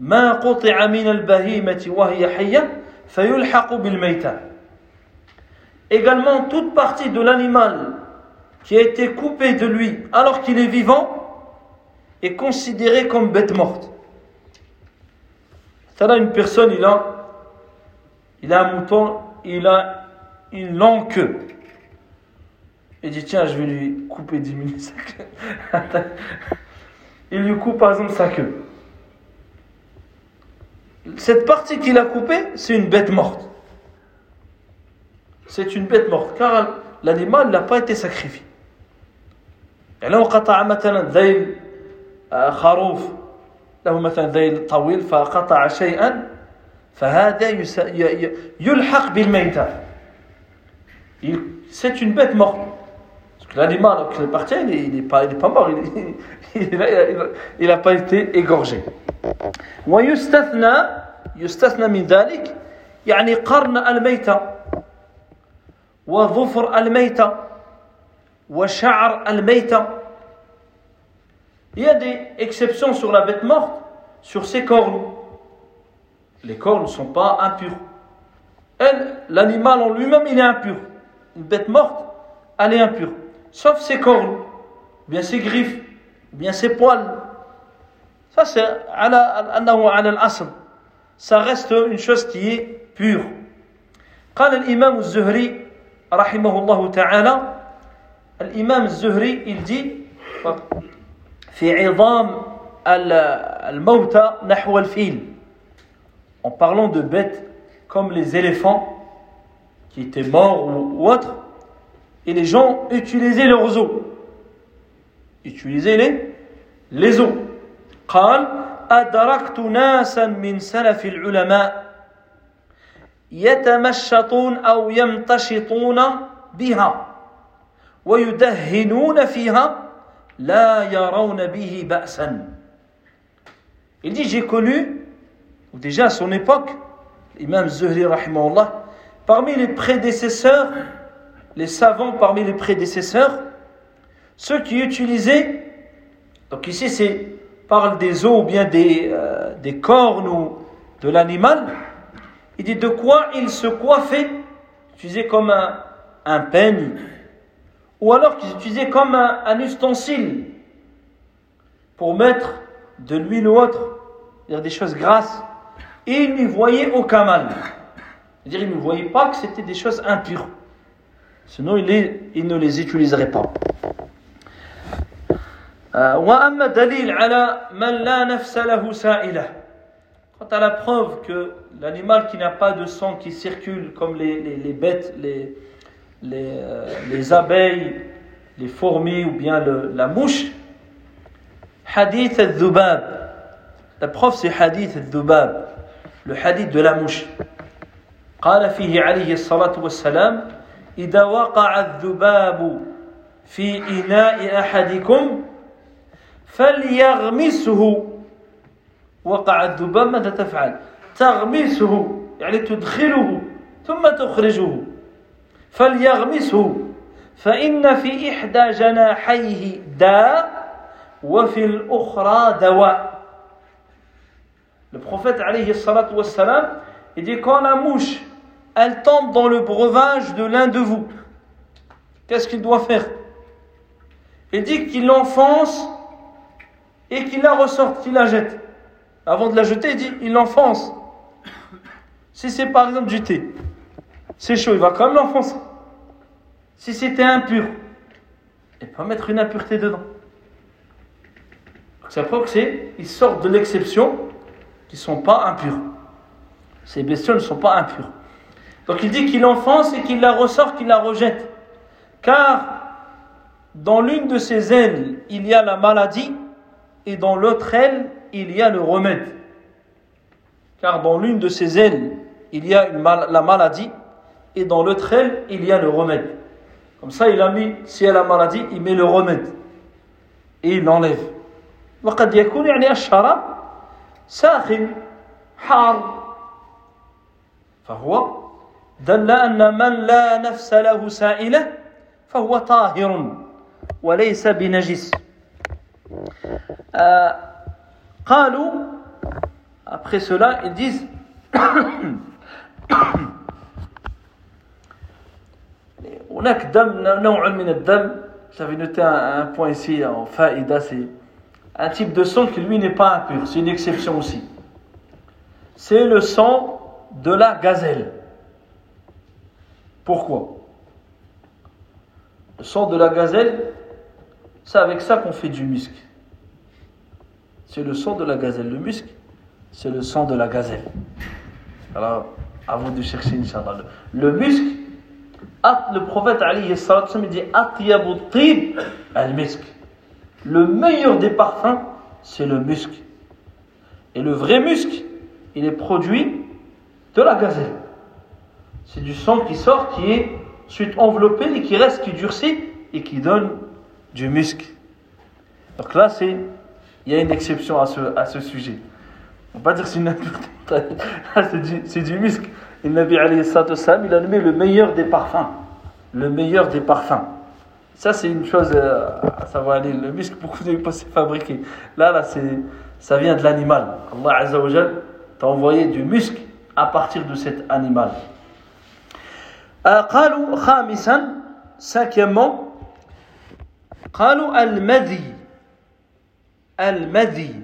ما قطع من البهيمة وهي حية فيلحق بالميتة Également, toute partie de l'animal qui a été coupé de lui alors qu'il est vivant est considéré comme bête morte. Ça une personne, il a, il a un mouton, il a une longue queue. Il dit, tiens, je vais lui couper, diminuer sa queue. il lui coupe par exemple sa queue. Cette partie qu'il a coupée, c'est une bête morte. C'est une bête morte, car l'animal n'a pas été sacrifié. يعني لو قطع مثلا ذيل خروف له مثلا ذيل طويل فقطع شيئا فهذا يلحق بالميتة c'est une bête morte parce que l'animal qui appartient il n'est pas, il est pas mort il n'a pas été égorgé ويستثنى يستثنى من ذلك يعني قرن الميتة وظفر الميتة Il y a des exceptions sur la bête morte, sur ses cornes. Les cornes ne sont pas impures. Elle, l'animal en lui-même, il est impur. Une bête morte, elle est impure. Sauf ses cornes, bien ses griffes, bien ses poils. Ça, c'est ça reste une chose qui est pure. قال الإمام الزهري رحمه الله تعالى الإمام الزهري il dit في عظام الموتى نحو الفيل en parlant de bêtes comme les éléphants qui étaient morts ou, autres et les gens utilisaient leurs os utilisaient les, les os قال أدركت ناسا من سلف العلماء يتمشطون أو يمتشطون بها ويدهنون فيها لا يرون به بأسا Il dit j'ai connu, ou déjà à son époque, l'imam Zuhri rahimahullah, parmi les prédécesseurs, les savants parmi les prédécesseurs, ceux qui utilisaient, donc ici c'est parle des os ou bien des, euh, des cornes ou de l'animal, il dit de quoi il se coiffait, utilisé comme un, un peigne, ou alors qu'ils utilisaient comme un, un, ustensile pour mettre de l'huile ou autre, des choses grasses, et ils n'y voyaient aucun mal. C'est-à-dire ils ne voyaient pas que c'était des choses impures. Sinon, ils, les, ils ne les utiliseraient pas. وأما دليل على من لا نفس له سائلة Quant à la preuve que l'animal qui n'a pas de sang qui circule comme les, les, les bêtes, les, les, euh, les, abeilles, les fourmis ou bien le, la mouche, hadith al-dhubab. La preuve c'est hadith al-dhubab, le hadith de la mouche. قال فيه عليه الصلاة والسلام إذا وقع الذباب في إناء أحدكم فليغمسه وقع الذباب ماذا تفعل تغمسه يعني تدخله ثم تخرجه فليغمسه فإن في إحدى جناحيه داء وفي الأخرى دواء Le prophète alayhi salatu wassalam, il dit quand la mouche, elle tombe dans le breuvage de l'un de vous, qu'est-ce qu'il doit faire Il dit qu'il l'enfonce et qu'il la ressorte, qu'il la jette. Avant de la jeter, il dit, il l'enfonce. Si c'est par exemple du thé, c'est chaud, il va quand même l'enfoncer. Si c'était impur, il va mettre une impureté dedans. Ça prouve que c'est, ils sortent de l'exception qui ne sont pas impurs. Ces bestioles ne sont pas impures. Donc il dit qu'il l'enfonce et qu'il la ressort, qu'il la rejette. Car dans l'une de ses ailes, il y a la maladie et dans l'autre aile, il y a le remède. Car dans l'une de ses ailes, il y a mal, la maladie, et dans l'autre aile, il y a le remède. Comme ça, il a mis, si elle a la maladie, il met le remède. Et il l'enlève. وقد يكون يعني الشراب ساخن حار فهو دل أن من لا نفس له سائلة فهو طاهر وليس بنجس euh, après cela, ils disent j'avais noté un, point ici en faïda, c'est un type de sang qui lui n'est pas impur, c'est une exception aussi. C'est le sang de la gazelle. Pourquoi? Le sang de la gazelle, c'est avec ça qu'on fait du musc. C'est le sang de la gazelle. Le musc, c'est le sang de la gazelle. Alors, avant de chercher, Inch'Allah. Le, musc, le prophète Ali dit al-misk. Le meilleur des parfums, c'est le musc. Et le vrai musc, il est produit de la gazelle. C'est du sang qui sort, qui est ensuite enveloppé et qui reste, qui durcit et qui donne du musc. Donc là, c'est, il y a une exception à ce, à ce sujet. On ne va pas dire c'est ah, c'est du, du musc. Il a nommé le meilleur des parfums. Le meilleur des parfums. Ça, c'est une chose euh, à savoir. Aller. Le musc, beaucoup de pas fabriqué. Là, là, ça vient de l'animal. Allah Azza wa t'a envoyé du musc à partir de cet animal. Euh, khamisan, cinquièmement, قالوا المذي المذي.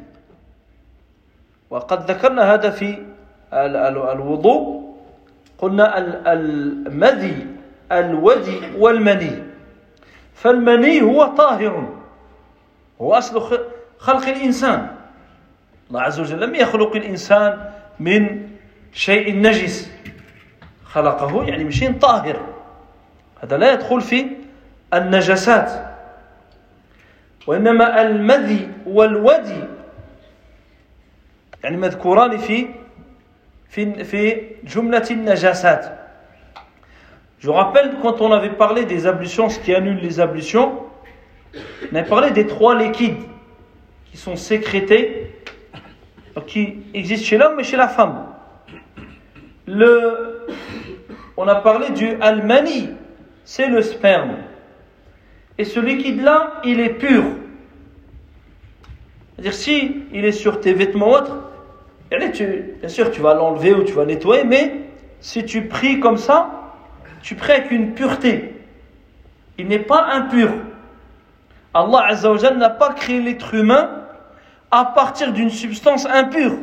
وقد ذكرنا هذا في الوضوء. قلنا المذي الودي والمني. فالمني هو طاهر. هو أصل خلق الإنسان. الله عز وجل لم يخلق الإنسان من شيء نجس. خلقه يعني من شيء طاهر. هذا لا يدخل في النجسات. وإنما المذي والودي يعني مذكوران في في في جملة النجاسات Je rappelle quand on avait parlé des ablutions, ce qui annule les ablutions, on avait parlé des trois liquides qui sont sécrétés, qui existent chez l'homme et chez la femme. Le, on a parlé du almani, c'est le sperme. Et ce liquide-là, il est pur. C'est-à-dire, si il est sur tes vêtements autres, bien sûr, tu vas l'enlever ou tu vas nettoyer, mais si tu pries comme ça, tu pries avec une pureté. Il n'est pas impur. Allah Azzawajal n'a pas créé l'être humain à partir d'une substance impure.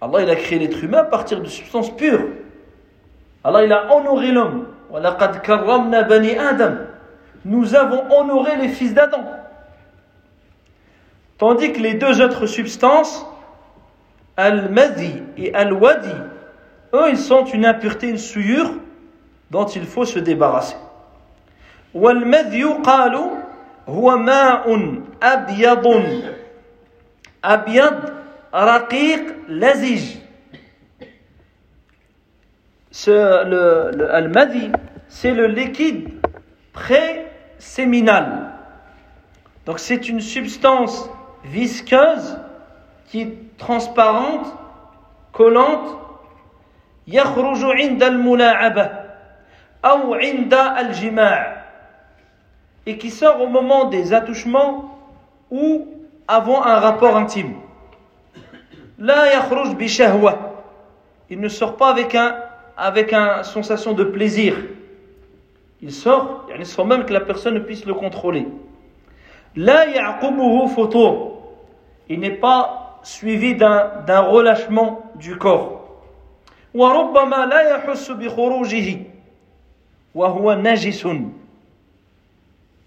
Allah il a créé l'être humain à partir de substances pures. Allah il a honoré l'homme Nous avons honoré les fils d'Adam. Tandis que les deux autres substances, Al-Madi et Al-Wadi, eux, ils sont une impureté, une souillure dont il faut se débarrasser. والمذي قالوا هو ماء أبيض أبيض رقيق لزج Ce, le, le al-madi, c'est le liquide pré-séminal. Donc c'est une substance visqueuse qui est transparente, collante, يخرج عند الملاعبة أو عند الجماع et qui sort au moment des attouchements ou avant un rapport intime. لا يخرج بشهوة il ne sort pas avec un avec une sensation de plaisir il sort sans même que la personne ne puisse le contrôler. La photo, il n'est pas suivi d'un relâchement du corps.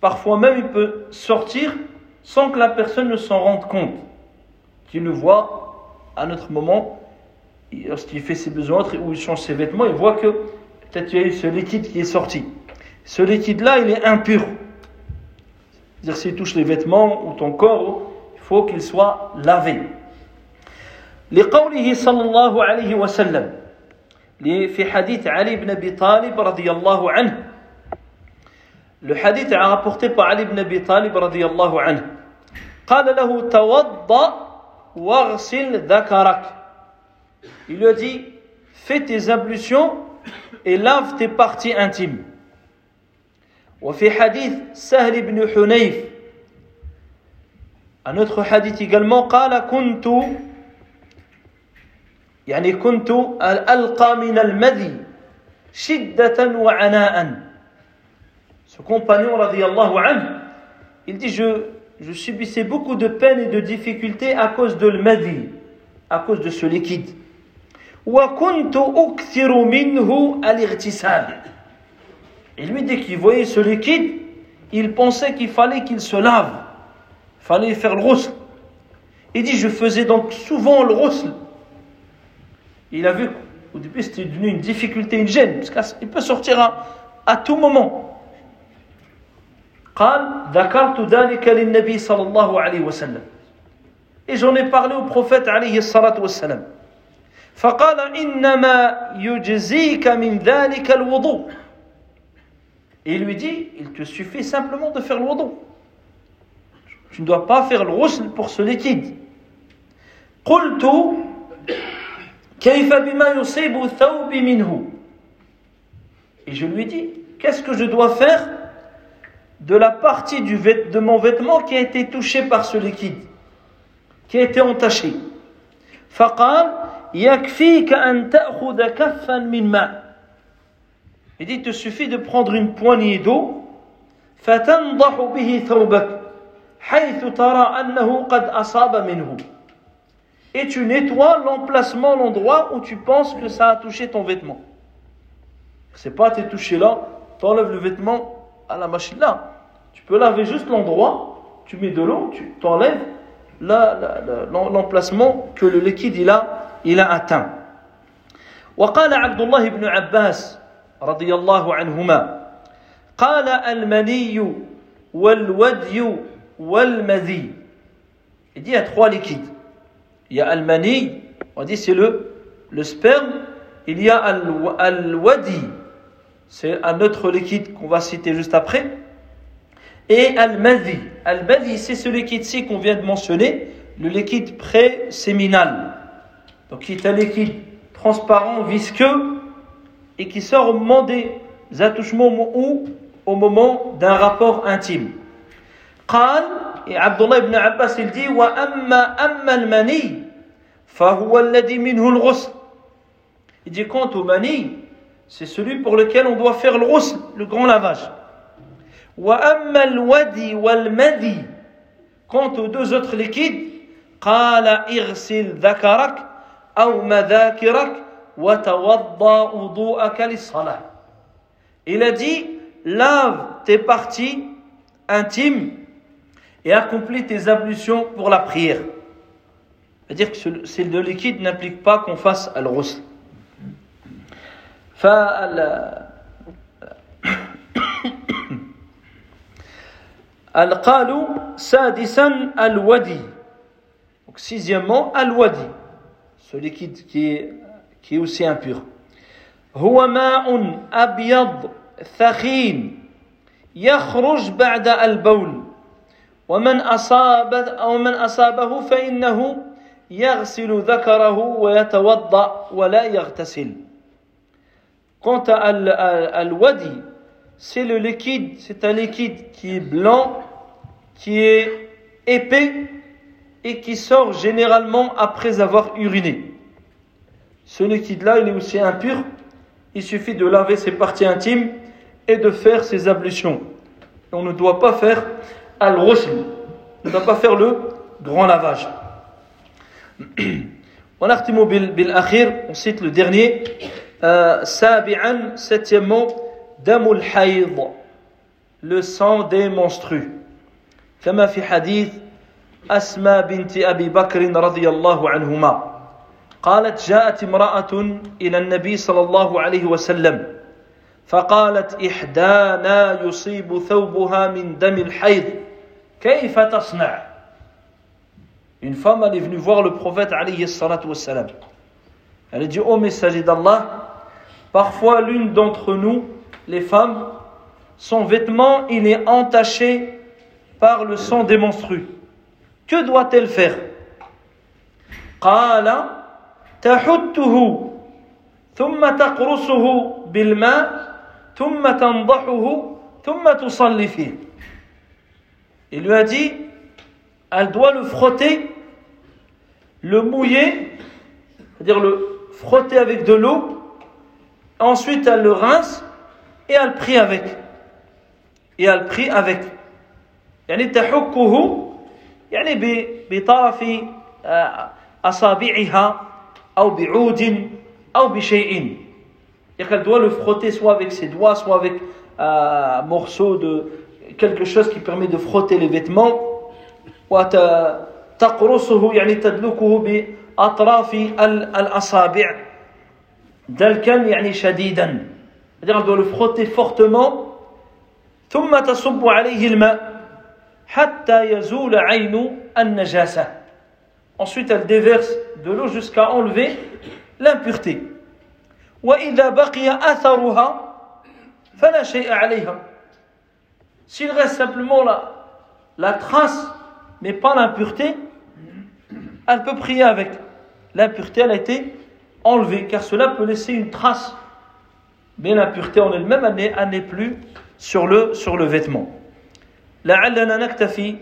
Parfois même il peut sortir sans que la personne ne s'en rende compte. Tu le vois à notre moment, lorsqu'il fait ses besoins ou il change ses vêtements, il voit que peut-être il y a eu ce liquide qui est sorti. Ce liquide-là, il est impur. C'est-à-dire s'il touche les vêtements ou ton corps, il faut qu'il soit lavé. لقوله صلى الله عليه وسلم في حديث علي بن ابي طالب رضي الله عنه Le hadith est rapporté par Ali ibn Abi Talib radiyallahu anhu. قال له توضأ واغسل ذكرك. Il lui a dit fais tes ablutions et lave tes parties intimes. وفي حديث سهل بن حنيف un autre hadith également قال كنت يعني كنت ألقى من المذي شدة وعناء Ce compagnon, radiallahu anhu, il dit je, je subissais beaucoup de peine et de difficultés à cause de l'madi, à cause de ce liquide. Et lui, dès qu'il voyait ce liquide, il pensait qu'il fallait qu'il se lave. Il fallait faire le roussel. Il dit, je faisais donc souvent le roussel. Il a vu qu'au début c'était devenu une difficulté, une gêne, parce qu'il peut sortir à, à tout moment. قال ذكرت ذلك للنبي صلى الله عليه وسلم et j'en ai parlé au prophète عليه الصلاة والسلام فقال إنما يجزيك من ذلك الوضوء et il lui dit il te suffit simplement de faire le wudu tu ne dois pas faire le ghusl pour ce liquide قلت كيف بما يصيب الثوب منه et je lui dis qu'est-ce que je dois faire de la partie du de mon vêtement qui a été touchée par ce liquide, qui a été entaché. فقال يكفيك أن تأخذ كفا من ماء. Il dit, il te suffit de prendre une poignée d'eau, فتنضح به ثوبك حيث ترى أنه قد أصاب منه. Et tu nettoies l'emplacement, l'endroit où tu penses que ça a touché ton vêtement. C'est pas t'es touché là, t'enlèves le vêtement à la machine là. Tu peux laver juste l'endroit, tu mets de l'eau, tu t'enlèves l'emplacement que le liquide il a, il a atteint. وقال عبد الله بن عباس رضي الله عنهما قال المني والودي والمذي il dit il y a trois liquides il y a al-mani On dit c'est le, le sperme. Il y a al- al-wadi, c'est un autre liquide qu'on va citer juste après. Et al-madhi. Al-madhi, c'est ce liquide-ci qu'on vient de mentionner, le liquide pré-séminal. Donc, qui est un liquide transparent, visqueux, et qui sort au moment des attouchements ou au moment d'un rapport intime. قال et Abdullah ibn Abbas il dit وأما أما المني فهو الذي منه الغسل il dit quant au mani c'est celui pour lequel on doit faire le ghusl le grand lavage وأما الودي والمدي quant aux deux autres liquides قال اغسل ذكرك أو مذاكرك وتوضأ وضوءك للصلاة il a dit lave tes parties intimes et accomplis tes ablutions pour la prière. C'est-à-dire que le liquide n'implique pas qu'on fasse al-ghusl. Al-qalu sadisan al-wadi. Donc sixièmement, al-wadi. Ce liquide qui est qui est aussi impur هو ماء أبيض ثخين يخرج بعد البول ومن أصاب أو من أصابه فإنه يغسل ذكره ويتوضأ ولا يغتسل Quant à al- al- al-wadi, c'est le liquide, c'est un liquide qui est blanc, qui est épais et qui sort généralement après avoir uriné. Ce liquide-là, il est aussi impur. Il suffit de laver ses parties intimes et de faire ses ablutions. On ne doit pas faire al-ghusl. On ne doit pas faire le grand lavage. On cite le dernier. Euh, sabi'an, septièmement, damul hayd. Le sang des monstrues. Kama fi hadith Asma binti Abi Bakr radiyallahu anhuma. قالت جاءت امرأة إلى النبي صلى الله عليه وسلم فقالت إحدانا يصيب ثوبها من دم الحيض كيف تصنع Une femme, elle est venue voir le prophète alayhi salatu wassalam. Elle a dit, ô messager d'Allah, parfois l'une d'entre nous, les femmes, son vêtement, il est entaché par le sang des menstrues. Que doit-elle faire قال تحته ثم تقرصه بالماء ثم تنضحه ثم تصلي فيه Il lui a dit, elle doit le frotter, le mouiller, c'est-à-dire le frotter avec de l'eau, ensuite elle le rince et elle prie avec. Et elle prie avec. يعني تحكه يعني ب- بطرف آه، أصابعها أو بعود أو بشيء C'est-à-dire qu'elle doit le frotter soit avec ses doigts, soit avec euh, un morceau de quelque chose qui permet de frotter les vêtements. وتقرصه يعني تدلكه بأطراف ال- الأصابع دلكا يعني شديدا. C'est-à-dire qu'elle doit le frotter fortement. ثم تصب عليه الماء حتى يزول عين النجاسة. Ensuite, elle déverse de l'eau jusqu'à enlever l'impureté. وإذا بقي أثرها فلا شيء عليها. S'il reste simplement la, la trace, mais pas l'impureté, elle peut prier avec. L'impureté, elle a été enlevée, car cela peut laisser une trace. Mais l'impureté en elle-même, elle n'est- elle n'est plus sur le, sur le vêtement. لعلنا نكتفي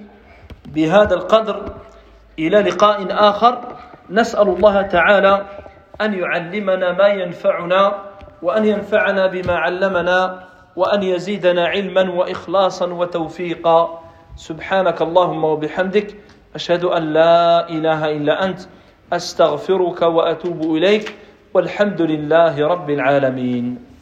بهذا القدر إلى لقاء آخر. نسأل الله تعالى أن يعلمنا ما ينفعنا وأن ينفعنا بما علمنا وأن يزيدنا علما وإخلاصا وتوفيقا. سبحانك اللهم وبحمدك أشهد أن لا إله إلا أنت أستغفرك وأتوب إليك والحمد لله رب العالمين.